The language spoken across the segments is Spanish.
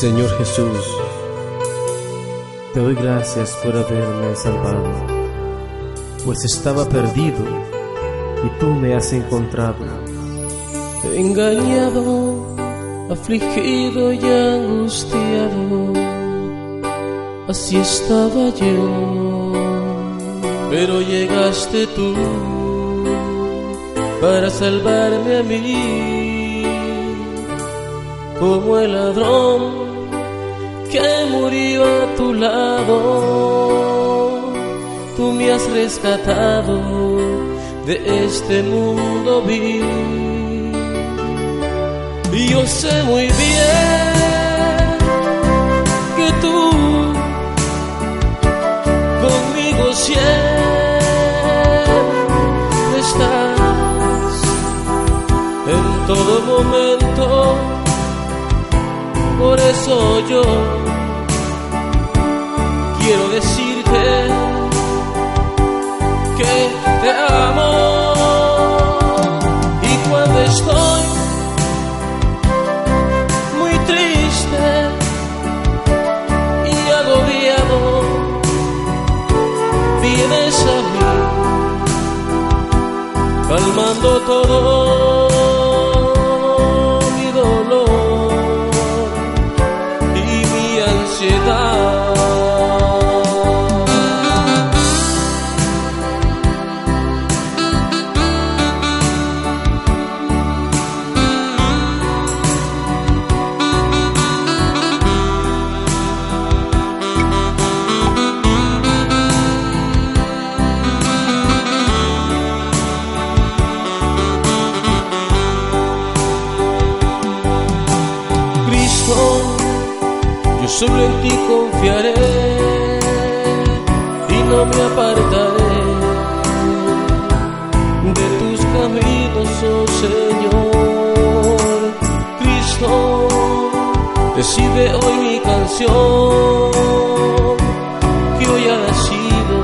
Señor Jesús, te doy gracias por haberme salvado, pues estaba perdido y tú me has encontrado. Engañado, afligido y angustiado, así estaba yo, pero llegaste tú para salvarme a mí como el ladrón que murió a tu lado. Tú me has rescatado de este mundo vil. Y yo sé muy bien que tú conmigo siempre estás en todo momento eso yo quiero decirte que te amo. Y cuando estoy muy triste y agobiado, vienes a mí, calmando todo. Solo en ti confiaré y no me apartaré de tus caminos, oh Señor. Cristo, recibe hoy mi canción que hoy ha nacido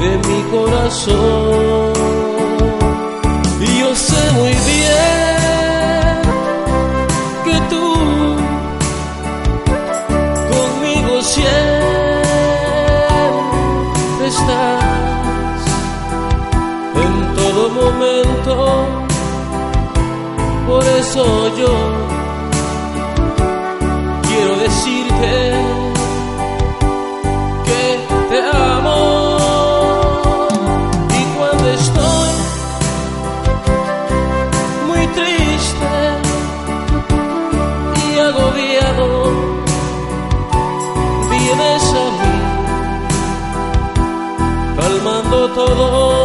de mi corazón. Eso yo quiero decirte que te amo. Y cuando estoy muy triste y agobiado, vienes a mí calmando todo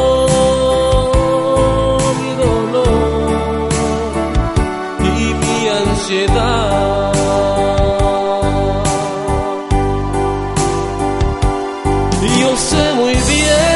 Y yo sé muy bien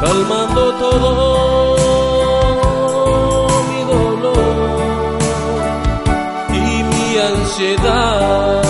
calmando todo mi dolor y mi ansiedad.